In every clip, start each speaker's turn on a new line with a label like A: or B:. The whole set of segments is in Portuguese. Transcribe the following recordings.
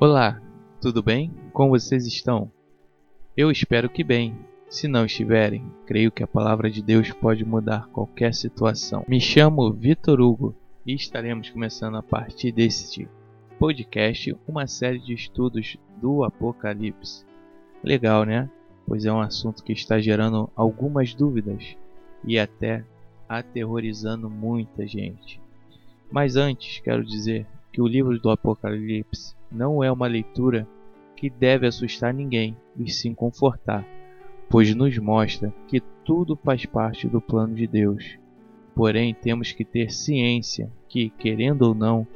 A: Olá, tudo bem? Como vocês estão? Eu espero que bem. Se não estiverem, creio que a palavra de Deus pode mudar qualquer situação. Me chamo Vitor Hugo e estaremos começando a partir deste podcast uma série de estudos do Apocalipse. Legal, né? Pois é um assunto que está gerando algumas dúvidas e até aterrorizando muita gente. Mas antes, quero dizer que o livro do Apocalipse não é uma leitura que deve assustar ninguém e sim confortar, pois nos mostra que tudo faz parte do plano de Deus. Porém, temos que ter ciência que, querendo ou não,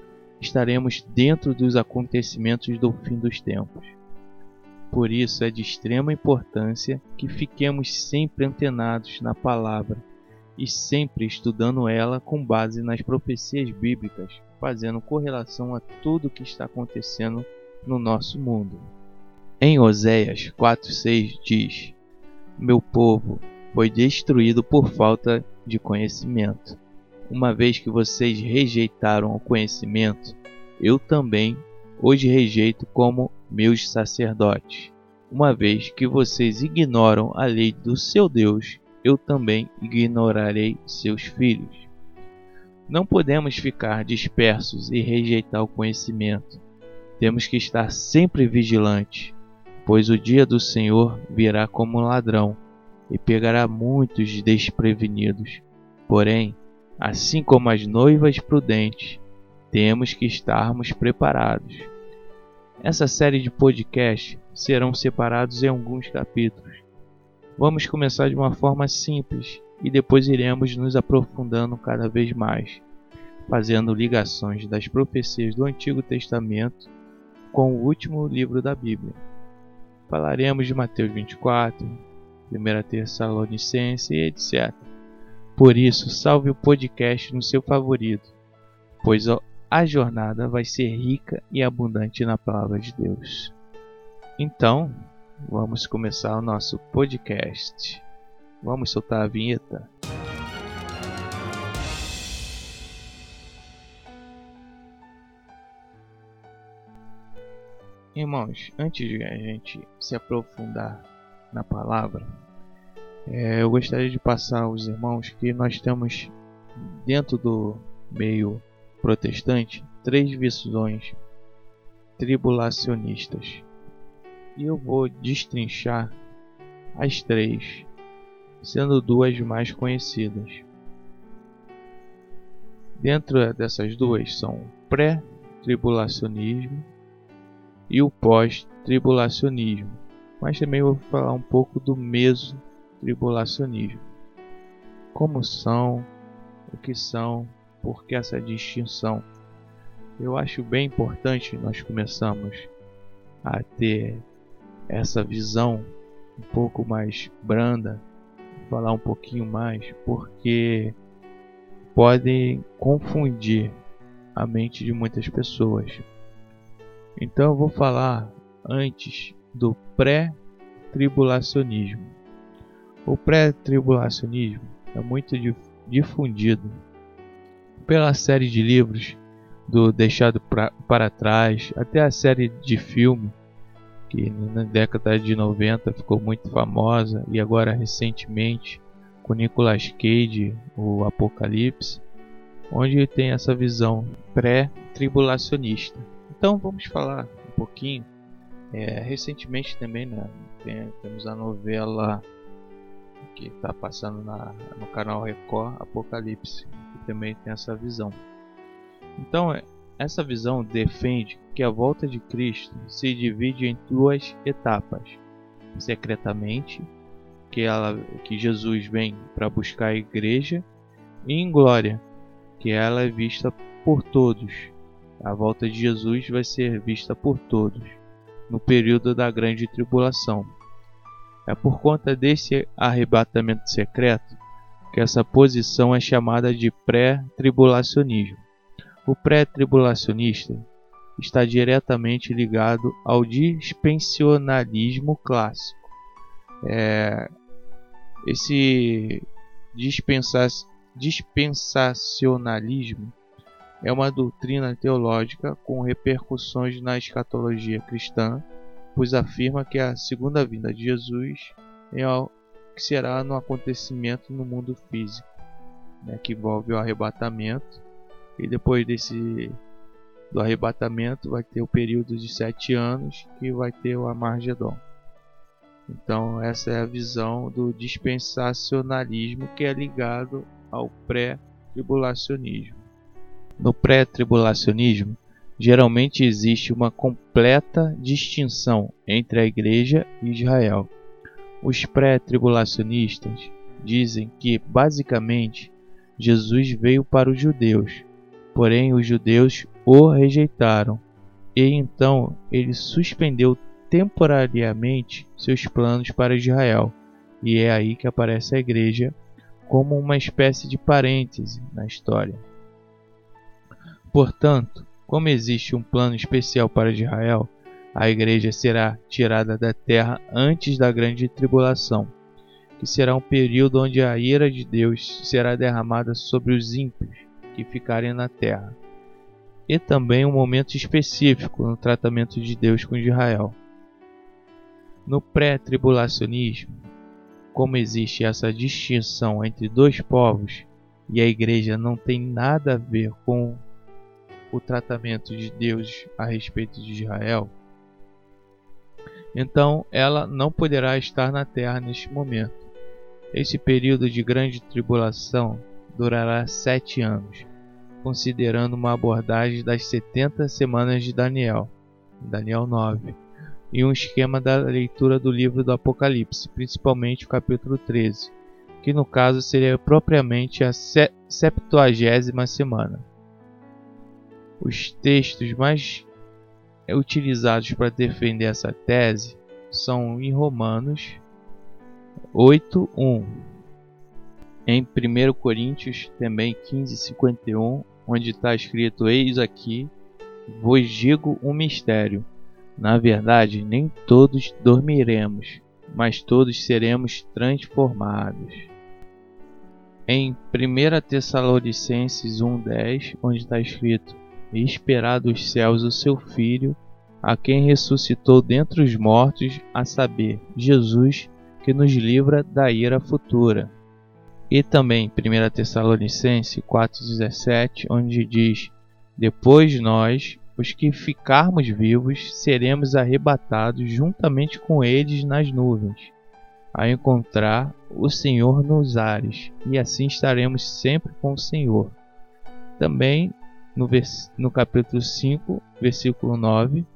A: estaremos dentro dos acontecimentos do fim dos tempos. Por isso é de extrema importância que fiquemos sempre antenados na palavra e sempre estudando ela com base nas profecias bíblicas, fazendo correlação a tudo o que está acontecendo no nosso mundo. Em Oséias 4:6 diz: Meu povo foi destruído por falta de conhecimento. Uma vez que vocês rejeitaram o conhecimento, eu também os rejeito como meus sacerdotes. Uma vez que vocês ignoram a lei do seu Deus, eu também ignorarei seus filhos. Não podemos ficar dispersos e rejeitar o conhecimento. Temos que estar sempre vigilantes, pois o dia do Senhor virá como um ladrão e pegará muitos desprevenidos. Porém, assim como as noivas prudentes, temos que estarmos preparados. Essa série de podcasts serão separados em alguns capítulos. Vamos começar de uma forma simples e depois iremos nos aprofundando cada vez mais, fazendo ligações das profecias do Antigo Testamento com o último livro da Bíblia. Falaremos de Mateus 24, 1 Tessalonicense e etc. Por isso, salve o podcast no seu favorito, pois a jornada vai ser rica e abundante na palavra de Deus. Então, vamos começar o nosso podcast. Vamos soltar a vinheta? Irmãos, antes de a gente se aprofundar na palavra, é, eu gostaria de passar aos irmãos que nós temos dentro do meio protestante três visões tribulacionistas. E eu vou destrinchar as três sendo duas mais conhecidas. Dentro dessas duas são o pré-tribulacionismo e o pós-tribulacionismo, mas também vou falar um pouco do meso-tribulacionismo. Como são, o que são, por que essa distinção? Eu acho bem importante nós começamos a ter essa visão um pouco mais branda falar um pouquinho mais, porque podem confundir a mente de muitas pessoas. Então eu vou falar antes do pré-tribulacionismo. O pré-tribulacionismo é muito difundido pela série de livros do Deixado para Trás, até a série de filme que na década de 90 ficou muito famosa e agora recentemente com Nicolas Cage, o Apocalipse, onde tem essa visão pré-tribulacionista. Então vamos falar um pouquinho. É, recentemente também né, tem, temos a novela que está passando na, no canal Record, Apocalipse, que também tem essa visão. Então essa visão defende que a volta de Cristo se divide em duas etapas: secretamente, que, ela, que Jesus vem para buscar a igreja, e em glória, que ela é vista por todos. A volta de Jesus vai ser vista por todos no período da grande tribulação. É por conta desse arrebatamento secreto que essa posição é chamada de pré-tribulacionismo. O pré-tribulacionista está diretamente ligado ao dispensionalismo clássico. É, esse dispensa, dispensacionalismo é uma doutrina teológica com repercussões na escatologia cristã, pois afirma que a segunda vinda de Jesus é o que será no acontecimento no mundo físico, né, que envolve o arrebatamento, e depois desse do arrebatamento vai ter o período de sete anos que vai ter o Amargedon. Então essa é a visão do dispensacionalismo que é ligado ao pré-tribulacionismo. No pré-tribulacionismo, geralmente existe uma completa distinção entre a Igreja e Israel. Os pré-tribulacionistas dizem que, basicamente, Jesus veio para os judeus, porém os judeus o rejeitaram, e então ele suspendeu temporariamente seus planos para Israel, e é aí que aparece a igreja como uma espécie de parêntese na história. Portanto, como existe um plano especial para Israel, a igreja será tirada da terra antes da grande tribulação, que será um período onde a ira de Deus será derramada sobre os ímpios que ficarem na terra, e também um momento específico no tratamento de Deus com Israel. No pré-tribulacionismo, como existe essa distinção entre dois povos e a igreja não tem nada a ver com o tratamento de Deus a respeito de Israel, então ela não poderá estar na terra neste momento. Esse período de grande tribulação durará sete anos, considerando uma abordagem das 70 semanas de Daniel, Daniel 9, e um esquema da leitura do livro do Apocalipse, principalmente o capítulo 13, que no caso seria propriamente a septuagésima semana. Os textos mais utilizados para defender essa tese são em Romanos 8:1, em 1 Coríntios também 15:51, onde está escrito: Eis aqui vos digo um mistério. Na verdade, nem todos dormiremos, mas todos seremos transformados. Em 1 Tessalonicenses 1,10, onde está escrito: e esperar dos céus o seu Filho, a quem ressuscitou dentre os mortos, a saber, Jesus, que nos livra da ira futura. E também 1 Tessalonicenses 4,17, onde diz: Depois nós, os que ficarmos vivos, seremos arrebatados juntamente com eles nas nuvens, a encontrar o Senhor nos ares, e assim estaremos sempre com o Senhor. Também no, vers no capítulo 5, versículo 9,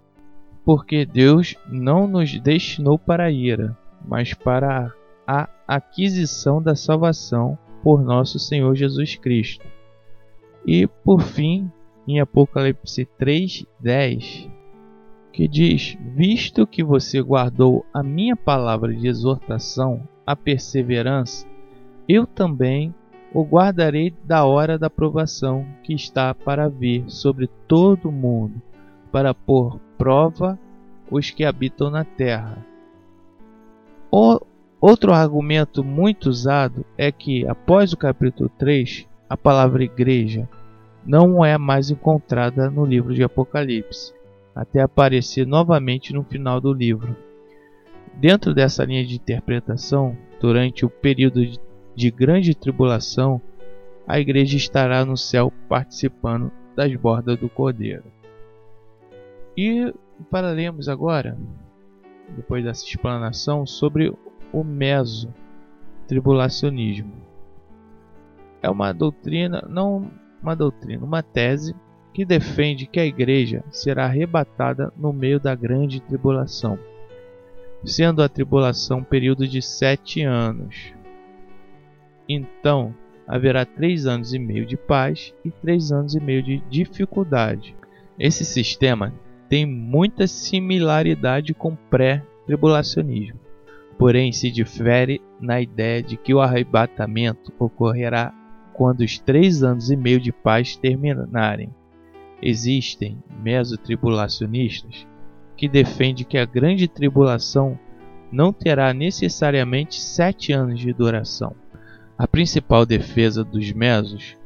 A: porque Deus não nos destinou para a ira, mas para a aquisição da salvação por nosso Senhor Jesus Cristo. E por fim, em Apocalipse 3:10, que diz: Visto que você guardou a minha palavra de exortação, a perseverança, eu também o guardarei da hora da provação que está para vir sobre todo o mundo, para pôr prova os que habitam na terra. Outro argumento muito usado é que, após o capítulo 3, a palavra igreja não é mais encontrada no livro de Apocalipse, até aparecer novamente no final do livro. Dentro dessa linha de interpretação, durante o período de de grande tribulação, a igreja estará no céu participando das bordas do Cordeiro. E falaremos agora, depois dessa explanação, sobre o meso tribulacionismo. É uma doutrina, não uma doutrina, uma tese que defende que a igreja será arrebatada no meio da grande tribulação, sendo a tribulação um período de sete anos, então haverá três anos e meio de paz e três anos e meio de dificuldade. Esse sistema tem muita similaridade com pré-tribulacionismo, porém se difere na ideia de que o arrebatamento ocorrerá quando os três anos e meio de paz terminarem. Existem mesotribulacionistas que defendem que a grande tribulação não terá necessariamente sete anos de duração, a principal defesa dos mesos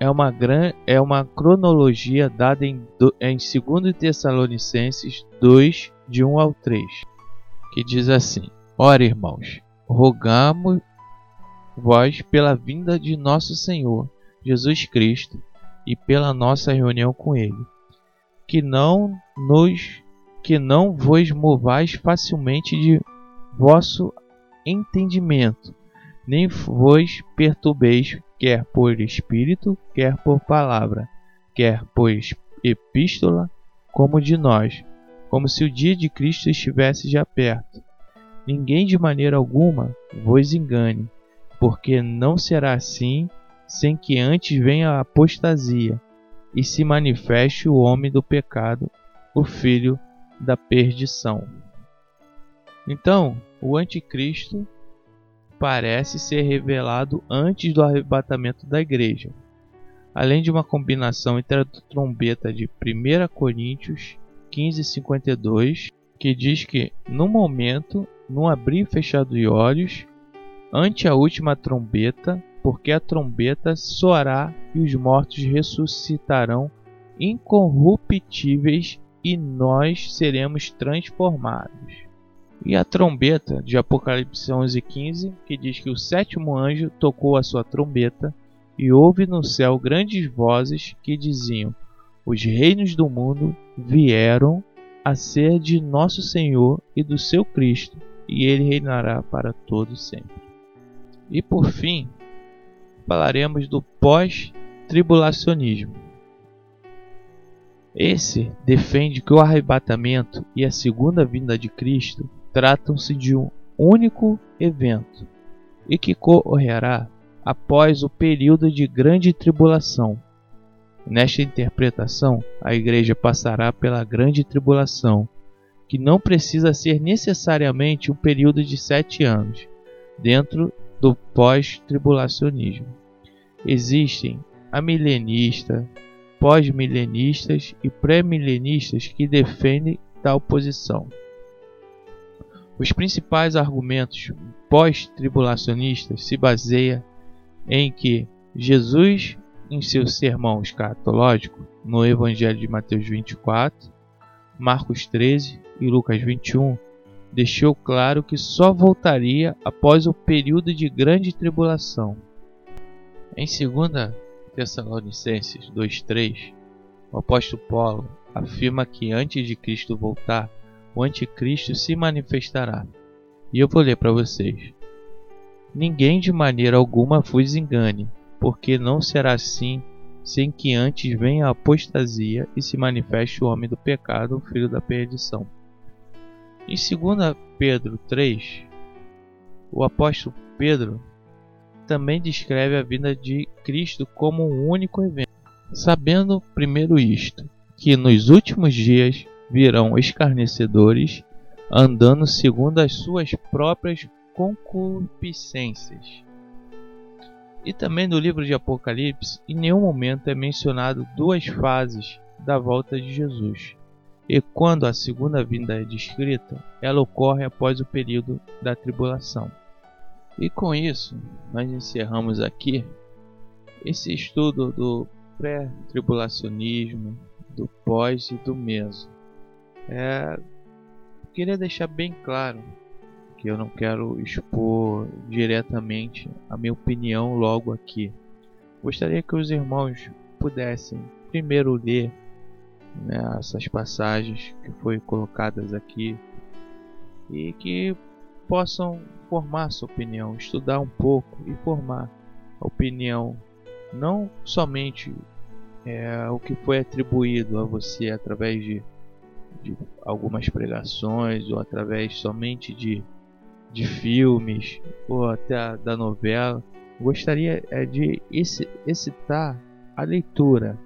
A: é uma, gran, é uma cronologia dada em, em 2 Tessalonicenses 2, de 1 ao 3, que diz assim: Ora, irmãos, rogamos vós pela vinda de nosso Senhor Jesus Cristo e pela nossa reunião com Ele, que não nos que não vos movais facilmente de vosso entendimento, nem vos perturbeis, quer por espírito, quer por palavra, quer por epístola, como de nós, como se o dia de Cristo estivesse já perto. Ninguém de maneira alguma vos engane, porque não será assim sem que antes venha a apostasia e se manifeste o homem do pecado, o filho da perdição. Então, o anticristo parece ser revelado antes do arrebatamento da igreja, além de uma combinação entre a trombeta de 1 Coríntios 15:52, que diz que no momento, no abrir e fechar de olhos, ante a última trombeta, porque a trombeta soará e os mortos ressuscitarão incorruptíveis e nós seremos transformados. E a trombeta de Apocalipse 11:15, que diz que o sétimo anjo tocou a sua trombeta e houve no céu grandes vozes que diziam: Os reinos do mundo vieram a ser de nosso Senhor e do seu Cristo, e ele reinará para todo sempre. E por fim, falaremos do pós-tribulacionismo. Esse defende que o arrebatamento e a segunda vinda de Cristo tratam-se de um único evento e que ocorrerá após o período de grande tribulação. Nesta interpretação, a Igreja passará pela grande tribulação, que não precisa ser necessariamente um período de sete anos, dentro do pós-tribulacionismo. Existem amilenistas, pós-milenistas e pré-milenistas que defendem tal posição. Os principais argumentos pós-tribulacionistas se baseiam em que Jesus, em seu sermão escatológico, no Evangelho de Mateus 24, Marcos 13 e Lucas 21, deixou claro que só voltaria após o período de grande tribulação. Em 2 Tessalonicenses 2:3, o apóstolo Paulo afirma que antes de Cristo voltar, o anticristo se manifestará. E eu vou ler para vocês. Ninguém de maneira alguma vos engane, porque não será assim sem que antes venha a apostasia e se manifeste o homem do pecado, o filho da perdição. Em 2 Pedro 3, o apóstolo Pedro também descreve a vinda de Cristo como um único evento. Sabendo primeiro isto, que nos últimos dias virão escarnecedores, andando segundo as suas próprias concupiscências. E também no livro de Apocalipse, em nenhum momento é mencionado duas fases da volta de Jesus. E quando a segunda vinda é descrita, ela ocorre após o período da tribulação. E com isso, nós encerramos aqui esse estudo do pré-tribulacionismo, do pós e do meso. É, queria deixar bem claro que eu não quero expor diretamente a minha opinião logo aqui. Gostaria que os irmãos pudessem primeiro ler né, essas passagens que foram colocadas aqui e que possam formar sua opinião, estudar um pouco e formar a opinião, não somente é, o que foi atribuído a você através de, de algumas pregações ou através somente de, de filmes ou até da novela. Gostaria é, de excitar a leitura,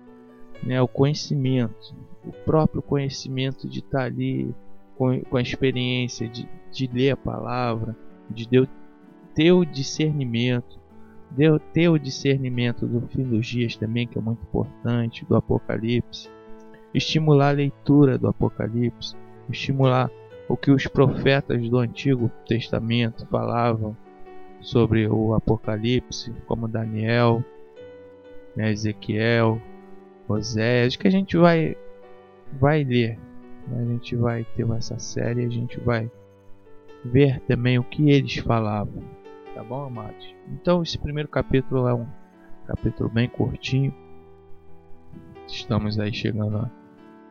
A: né, o conhecimento, o próprio conhecimento de estar ali com, com a experiência de, de ler a palavra, de Deus ter o discernimento, de ter o discernimento do fim dos dias também, que é muito importante, do Apocalipse, estimular a leitura do Apocalipse, estimular o que os profetas do Antigo Testamento falavam sobre o Apocalipse, como Daniel, né, Ezequiel, Oséias, que a gente vai, vai ler. Né? A gente vai ter essa série, a gente vai ver também o que eles falavam. Tá bom, amados? Então, esse primeiro capítulo é um capítulo bem curtinho. Estamos aí chegando a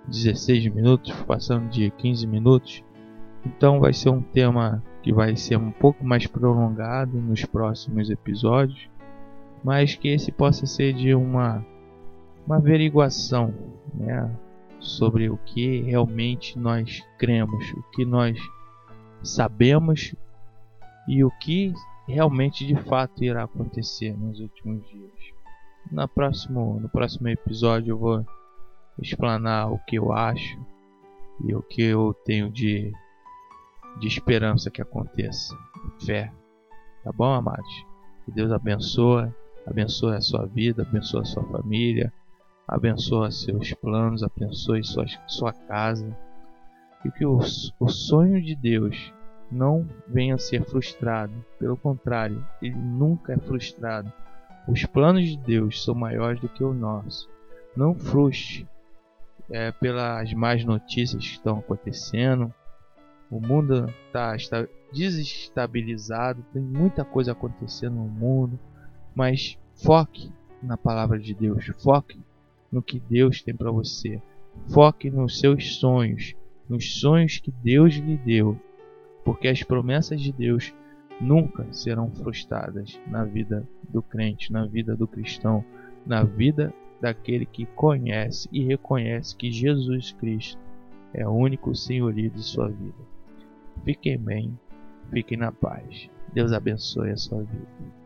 A: 16 minutos, passando de 15 minutos. Então, vai ser um tema que vai ser um pouco mais prolongado nos próximos episódios, mas que esse possa ser de uma, uma averiguação né, sobre o que realmente nós cremos, o que nós sabemos e o que realmente de fato irá acontecer nos últimos dias. Na próximo, no próximo episódio eu vou explanar o que eu acho e o que eu tenho de, de esperança que aconteça. Fé. Tá bom, amados? Que Deus abençoe, abençoe a sua vida, abençoe a sua família, abençoe seus planos, abençoe sua, sua casa. E que o, o sonho de Deus não venha a ser frustrado. Pelo contrário, ele nunca é frustrado. Os planos de Deus são maiores do que o nosso. Não frustre é, pelas más notícias que estão acontecendo. O mundo tá, está desestabilizado, tem muita coisa acontecendo no mundo, mas foque na palavra de Deus, foque no que Deus tem para você, foque nos seus sonhos, nos sonhos que Deus lhe deu, porque as promessas de Deus nunca serão frustradas na vida do crente, na vida do cristão, na vida daquele que conhece e reconhece que Jesus Cristo é o único senhorio de sua vida. Fiquem bem, fiquem na paz. Deus abençoe a sua vida.